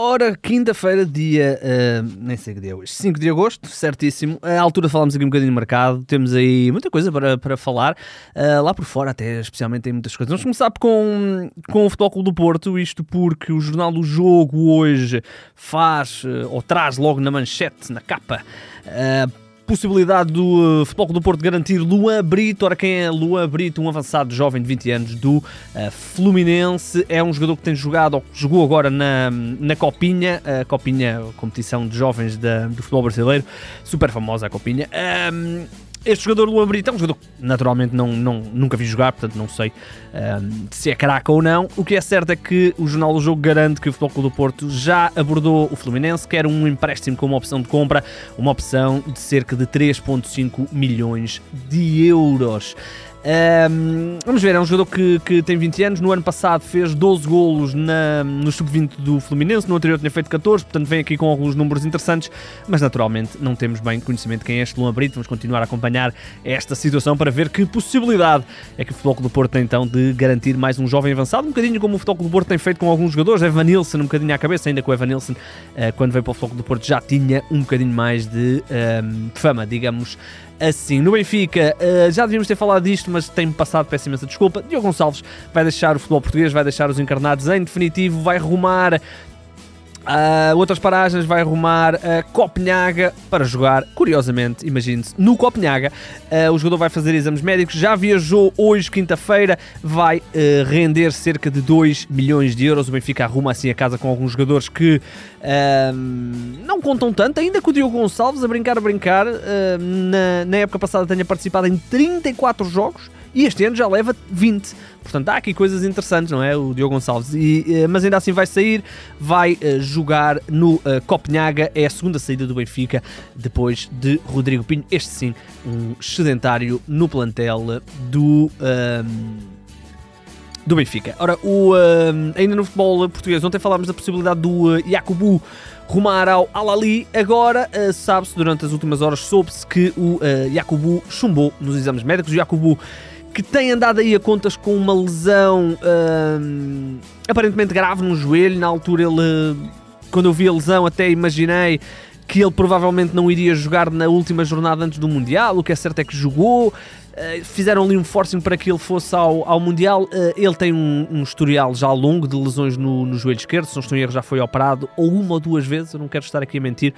Ora, quinta-feira, dia. Uh, nem sei que dia é hoje. 5 de agosto, certíssimo. À altura falámos aqui um bocadinho de mercado. Temos aí muita coisa para, para falar. Uh, lá por fora, até especialmente, tem muitas coisas. Vamos começar com, com o Futebol Clube do Porto. Isto porque o Jornal do Jogo hoje faz, uh, ou traz logo na manchete, na capa possibilidade do uh, Futebol do Porto garantir Luan Brito. Ora, quem é Luan Brito? Um avançado jovem de 20 anos do uh, Fluminense. É um jogador que tem jogado, ou que jogou agora na, na Copinha, a Copinha, competição de jovens da, do futebol brasileiro. Super famosa a Copinha. Este jogador Luan Brito é um jogador que naturalmente não, não, nunca vi jogar, portanto não sei um, se é caraca ou não. O que é certo é que o Jornal do Jogo garante que o Futebol Clube do Porto já abordou o Fluminense, quer um empréstimo com uma opção de compra, uma opção de cerca de 3,5 milhões de euros. Um, vamos ver, é um jogador que, que tem 20 anos. No ano passado fez 12 golos na, no sub-20 do Fluminense, no anterior tinha feito 14, portanto vem aqui com alguns números interessantes, mas naturalmente não temos bem conhecimento quem é este Luan Brito. Vamos continuar a acompanhar esta situação para ver que possibilidade é que o Futebol do Porto tem então de garantir mais um jovem avançado, um bocadinho como o Futebol do Porto tem feito com alguns jogadores. Evan Nilsson, um bocadinho à cabeça, ainda que o Evan Nilsson, uh, quando veio para o Futebol do Porto, já tinha um bocadinho mais de um, fama, digamos assim. No Benfica, uh, já devíamos ter falado disto, mas tem-me passado, peço imensa desculpa. Diogo Gonçalves vai deixar o futebol português, vai deixar os encarnados em definitivo, vai rumar Uh, outras paragens vai arrumar a Copenhaga para jogar, curiosamente, imagine-se, no Copenhaga. Uh, o jogador vai fazer exames médicos, já viajou hoje, quinta-feira, vai uh, render cerca de 2 milhões de euros. O Benfica arruma assim a casa com alguns jogadores que não contam tanto, ainda que o Diogo Gonçalves, a brincar, a brincar, na, na época passada tenha participado em 34 jogos e este ano já leva 20. Portanto, há aqui coisas interessantes, não é? O Diogo Gonçalves. E, eh, mas ainda assim vai sair, vai uh, jogar no uh, Copenhaga. É a segunda saída do Benfica depois de Rodrigo Pinho. Este sim, um sedentário no plantel do. Um, do Benfica. Ora, o, uh, ainda no futebol português, ontem falámos da possibilidade do uh, rumar ao Al-Ali. Agora, uh, sabe-se, durante as últimas horas, soube-se que o uh, Jacobu chumbou nos exames médicos. O Jacobu que tem andado aí a contas com uma lesão uh, aparentemente grave no joelho. Na altura, ele, quando eu vi a lesão, até imaginei que ele provavelmente não iria jogar na última jornada antes do Mundial. O que é certo é que jogou. Uh, fizeram ali um forcing para que ele fosse ao, ao Mundial. Uh, ele tem um, um, historial já longo de lesões no, no joelho esquerdo. Se não estou em erro, já foi operado ou uma ou duas vezes. Eu não quero estar aqui a mentir.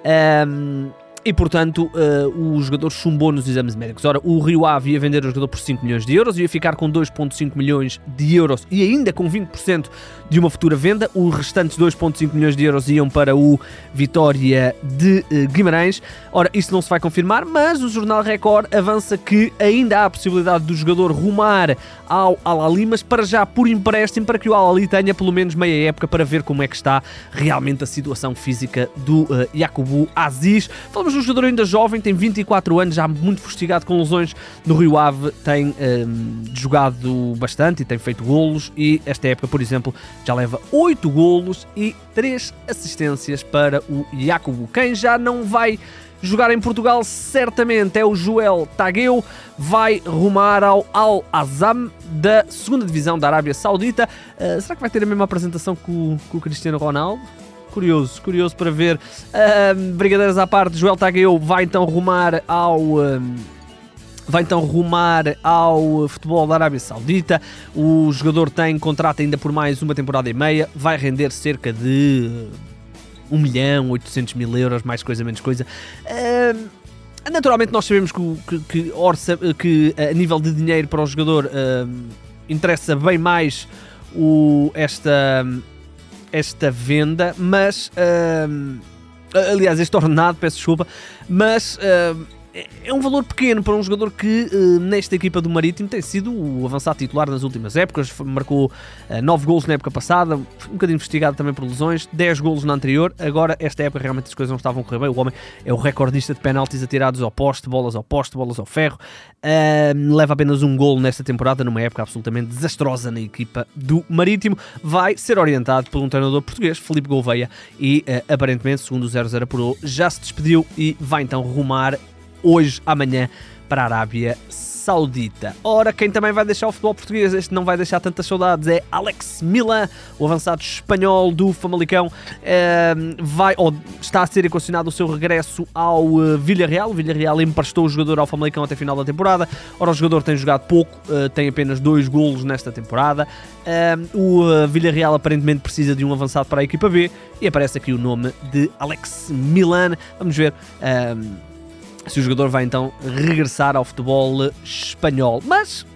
Uh, e portanto uh, o jogador chumbou nos exames médicos. Ora, o Rio Ave ia vender o jogador por 5 milhões de euros, ia ficar com 2,5 milhões de euros e ainda com 20% de uma futura venda. Os restantes 2,5 milhões de euros iam para o Vitória de uh, Guimarães. Ora, isso não se vai confirmar, mas o Jornal Record avança que ainda há a possibilidade do jogador rumar ao Al-Ali, mas para já por empréstimo, para que o Al-Ali tenha pelo menos meia época para ver como é que está realmente a situação física do uh, Yakubu Aziz. Falamos de um jogador ainda jovem, tem 24 anos, já muito fustigado com lesões no Rio Ave, tem um, jogado bastante e tem feito golos e esta época, por exemplo, já leva 8 golos e 3 assistências para o Yakubu. Quem já não vai jogar em Portugal certamente é o Joel Tagueu, vai rumar ao Al Azam da segunda divisão da Arábia Saudita. Uh, será que vai ter a mesma apresentação que o, que o Cristiano Ronaldo? Curioso, curioso para ver. Uh, brigadeiras à parte, Joel Tagueu vai então rumar ao. Uh, vai então rumar ao futebol da Arábia Saudita. O jogador tem contrato ainda por mais uma temporada e meia, vai render cerca de 1 milhão, 800 mil euros, mais coisa, menos coisa. Naturalmente, nós sabemos que, que, que, orça, que a nível de dinheiro para o jogador interessa bem mais o, esta, esta venda, mas. Uh, aliás, este ordenado, peço desculpa, mas é um valor pequeno para um jogador que uh, nesta equipa do Marítimo tem sido o avançado titular nas últimas épocas, marcou uh, eh, 9 golos na época passada, um bocadinho investigado também por lesões, 10 golos na anterior, agora esta época realmente as coisas não estavam a correr bem, o homem é o recordista de penaltis atirados ao poste, bolas ao poste, bolas ao ferro, leva apenas um golo nesta temporada, numa época absolutamente desastrosa na equipa do Marítimo, vai ser orientado por um treinador português, Felipe Gouveia, e aparentemente, segundo o 00 apurou, já se despediu e vai então rumar hoje, amanhã, para a Arábia Saudita. Ora, quem também vai deixar o futebol português, este não vai deixar tantas saudades, é Alex Milan, o avançado espanhol do Famalicão, eh, vai, ou está a ser equacionado o seu regresso ao uh, Villarreal. O Villarreal emprestou o jogador ao Famalicão até final da temporada. Ora, o jogador tem jogado pouco, uh, tem apenas dois golos nesta temporada. Uh, o Villarreal aparentemente precisa de um avançado para a equipa B e aparece aqui o nome de Alex Milan. Vamos ver se o jogador vai então regressar ao futebol espanhol. Mas,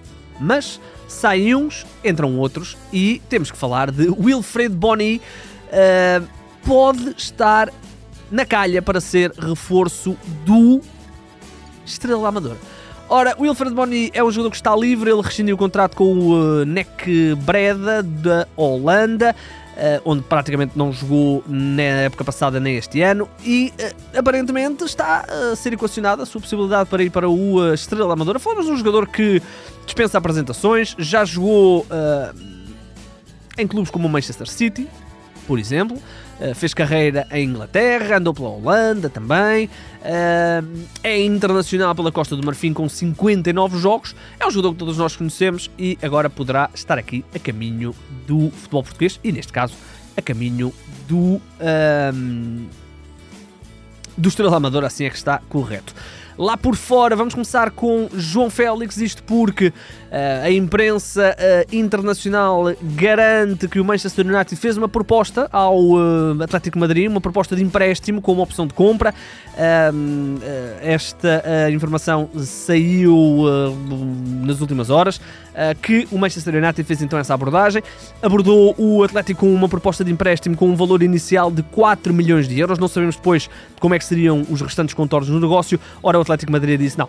mas saem uns, entram outros e temos que falar de Wilfred Boni. Uh, pode estar na calha para ser reforço do Estrela Amador. Ora, Wilfred Boni é um jogador que está livre, ele rescindiu o contrato com o uh, Nek Breda da Holanda. Uh, onde praticamente não jogou na época passada nem este ano, e uh, aparentemente está a ser equacionada a sua possibilidade para ir para o Estrela Amadora. Falamos de um jogador que dispensa apresentações, já jogou em clubes como o Manchester City, por exemplo. Uh, fez carreira em Inglaterra, andou pela Holanda também. Uh, é internacional pela Costa do Marfim com 59 jogos. É um jogador que todos nós conhecemos e agora poderá estar aqui a caminho do futebol português e, neste caso, a caminho do. Uh, do Estrela Amador, assim é que está correto lá por fora. Vamos começar com João Félix, isto porque uh, a imprensa uh, internacional garante que o Manchester United fez uma proposta ao uh, Atlético Madrid, uma proposta de empréstimo com uma opção de compra. esta informação saiu nas últimas horas. Que o Manchester United fez então essa abordagem, abordou o Atlético com uma proposta de empréstimo com um valor inicial de 4 milhões de euros. Não sabemos depois como é que seriam os restantes contornos no negócio. Ora, o Atlético Madrid disse: não,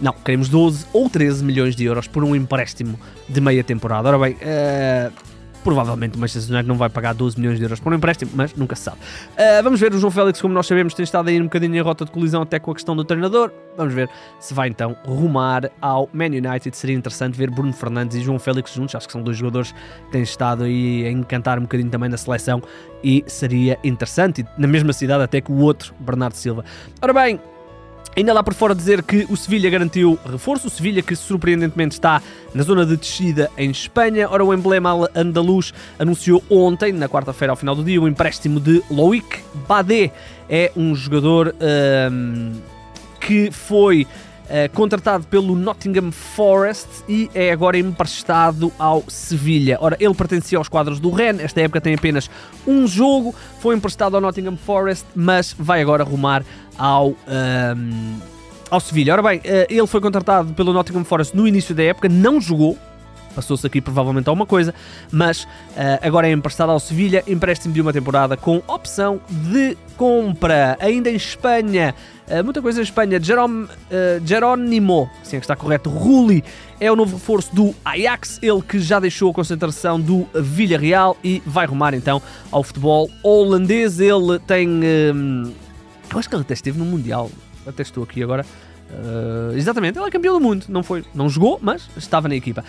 não, queremos 12 ou 13 milhões de euros por um empréstimo de meia temporada. Ora bem, uh, provavelmente o Manchester United não vai pagar 12 milhões de euros por um empréstimo, mas nunca se sabe. Uh, vamos ver, o João Félix, como nós sabemos, tem estado aí um bocadinho em rota de colisão até com a questão do treinador. Vamos ver se vai então rumar ao Man United. Seria interessante ver Bruno Fernandes e João Félix juntos. Acho que são dois jogadores que têm estado aí a encantar um bocadinho também na seleção e seria interessante, na mesma cidade até que o outro, Bernardo Silva. Ora bem, Ainda lá por fora dizer que o Sevilha garantiu reforço, o Sevilha que surpreendentemente está na zona de descida em Espanha. Ora, o emblema andaluz anunciou ontem, na quarta-feira ao final do dia, o empréstimo de Loic Badé. É um jogador um, que foi contratado pelo Nottingham Forest e é agora emprestado ao Sevilha. Ora, ele pertencia aos quadros do Rennes, esta época tem apenas um jogo, foi emprestado ao Nottingham Forest, mas vai agora rumar ao. Um, ehm, ao Sevilha. Ora bem, uh, ele foi contratado pelo Nottingham Forest no início da época, não jogou, passou-se aqui provavelmente alguma coisa, mas uh, agora é emprestado ao Sevilha, empréstimo de uma temporada com opção de compra. Ainda em Espanha, uh, muita coisa em Espanha, uh, Jerónimo, assim é que está correto, Rulli é o novo reforço do Ajax, ele que já deixou a concentração do Villarreal e vai rumar então ao futebol holandês. Ele tem. eu acho que ele até esteve no Mundial, até estou aqui agora. Uh, exatamente, ele é campeão do mundo, não foi, não jogou, mas estava na equipa.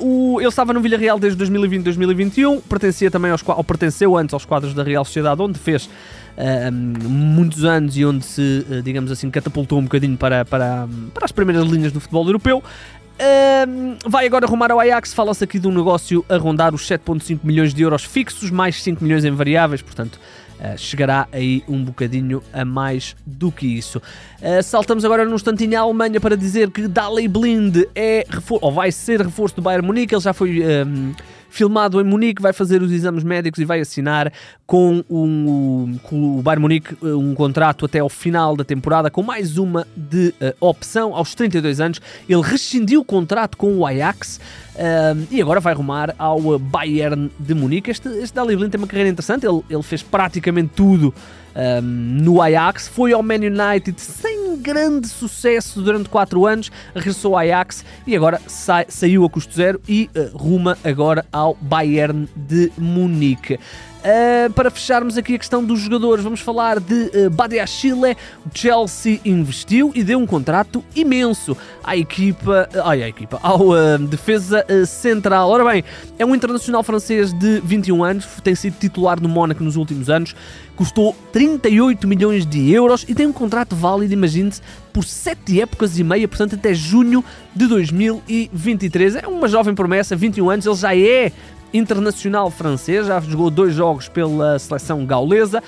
Uh, o, ele estava no Villarreal desde 2020-2021, pertencia também aos, ou pertenceu antes aos quadros da Real Sociedade, onde fez uh, muitos anos e onde se, digamos assim, catapultou um bocadinho para, para, para as primeiras linhas do futebol europeu. vai agora arrumar ao Ajax. Fala-se aqui de um negócio a rondar os 7,5 milhões de euros fixos, mais 5 milhões em variáveis, portanto, chegará aí um bocadinho a mais do que isso. Uh, saltamos agora num instantinho à Alemanha para dizer que Daley Blind é ou vai ser reforço do Bayern Munique, ele já foi. Um, filmado em Munique, vai fazer os exames médicos e vai assinar com, um, com o Bayern Munique um contrato até ao final da temporada com mais uma de uh, opção aos 32 anos. Ele rescindiu o contrato com o Ajax uh, e agora vai rumar ao Bayern de Munique. Este, este Dali Blind tem uma carreira interessante, ele, ele fez praticamente tudo um, no Ajax, foi ao Man United sem grande sucesso durante 4 anos, regressou ao Ajax e agora sai, saiu a custo zero e uh, ruma agora ao Bayern de Munique. Uh, para fecharmos aqui a questão dos jogadores, vamos falar de uh, Badia Chile. O Chelsea investiu e deu um contrato imenso à equipa, ai, à equipa, ao uh, defesa uh, central. Ora bem, é um internacional francês de 21 anos, tem sido titular no Mónaco nos últimos anos, custou 38 milhões de euros e tem um contrato válido, imagine-se, por 7 épocas e meia, portanto até junho de 2023. É uma jovem promessa, 21 anos, ele já é internacional francês, já jogou dois jogos pela seleção gaulesa.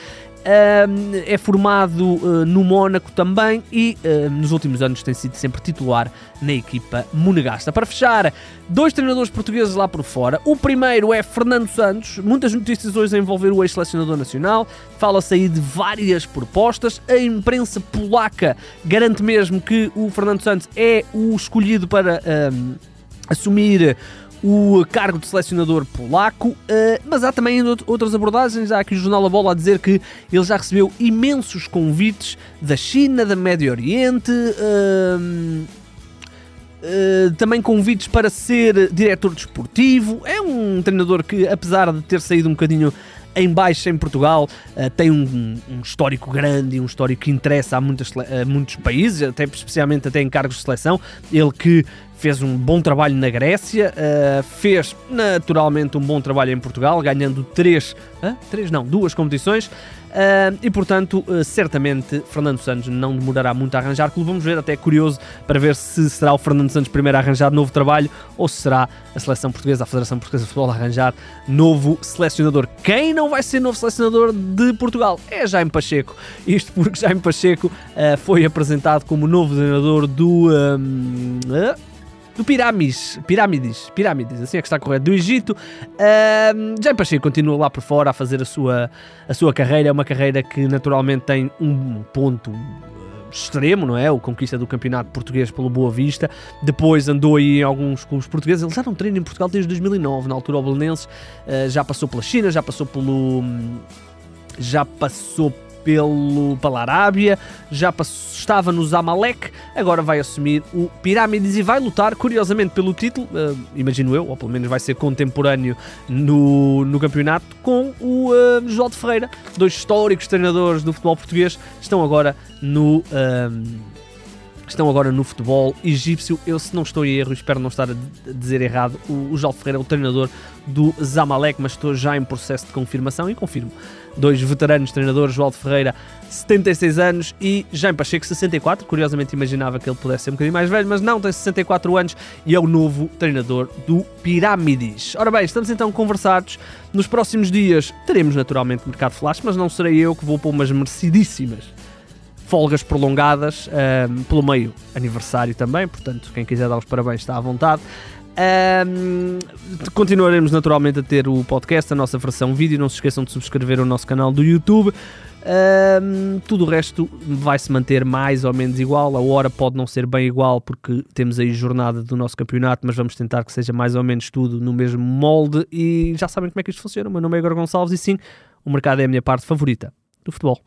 é formado uh, no Mónaco também e uh, nos últimos anos tem sido sempre titular na equipa monegasca. Para fechar, dois treinadores portugueses lá por fora. O primeiro é Fernando Santos. Muitas notícias hoje a envolver o ex-selecionador nacional. Fala-se aí de várias propostas. A imprensa polaca garante mesmo que o Fernando Santos é o escolhido para assumir o cargo de selecionador polaco, uh, mas há também outras abordagens. Há aqui o Jornal A Bola a dizer que ele já recebeu imensos convites da China, da Médio Oriente. Uh, também convites para ser diretor desportivo. É um treinador que, apesar de ter saído um bocadinho em baixo em Portugal, uh, tem um, um, histórico grande e um histórico que interessa a, muitas, a muitos países, até especialmente até em cargos de seleção. Ele que fez um bom trabalho na Grécia, uh, fez naturalmente um bom trabalho em Portugal, ganhando três, uh, três não, duas competições. Uh, e portanto, uh, certamente Fernando Santos não demorará muito a arranjar clube. Vamos ver, até curioso para ver se será o Fernando Santos primeiro a arranjar novo trabalho ou se será a seleção portuguesa, a Federação Portuguesa de Futebol, a arranjar novo selecionador. Quem não vai ser novo selecionador de Portugal é Jaime Pacheco. Isto porque Jaime Pacheco uh, foi apresentado como novo treinador do. Do Pirâmides, Pirâmides, Pirâmides, assim é que está correto, do Egito. Uh, Jaime Pacheco continua lá por fora a fazer a sua, a sua carreira, é uma carreira que naturalmente tem um ponto extremo, não é? O conquista do campeonato português pelo Boa Vista. Depois andou aí em alguns clubes portugueses. Ele já não treina em Portugal desde 2009, na altura o Belenenses. Uh, já passou pela China, já passou pelo. Já passou pelo, pela Arábia, já passou, estava no Zamalek, agora vai assumir o Pirâmides e vai lutar, curiosamente, pelo título, uh, imagino eu, ou pelo menos vai ser contemporâneo no, no campeonato, com o uh, João de Ferreira. Dois históricos treinadores do futebol português estão agora no. Uh, estão agora no futebol egípcio. Eu, se não estou em erro, espero não estar a dizer errado, o, o João Ferreira é o treinador do Zamalek, mas estou já em processo de confirmação e confirmo. Dois veteranos treinadores, João Ferreira, 76 anos e Jaime Pacheco, 64. Curiosamente imaginava que ele pudesse ser um bocadinho mais velho, mas não, tem 64 anos e é o novo treinador do Pirâmides. Ora bem, estamos então conversados. Nos próximos dias teremos naturalmente mercado flash, mas não serei eu que vou pôr umas merecidíssimas folgas prolongadas um, pelo meio aniversário também, portanto, quem quiser dar os parabéns está à vontade. Um, continuaremos naturalmente a ter o podcast, a nossa versão vídeo. Não se esqueçam de subscrever o nosso canal do YouTube. Um, tudo o resto vai se manter mais ou menos igual. A hora pode não ser bem igual porque temos aí jornada do nosso campeonato, mas vamos tentar que seja mais ou menos tudo no mesmo molde. E já sabem como é que isto funciona. O meu nome é Igor Gonçalves e sim, o mercado é a minha parte favorita do futebol.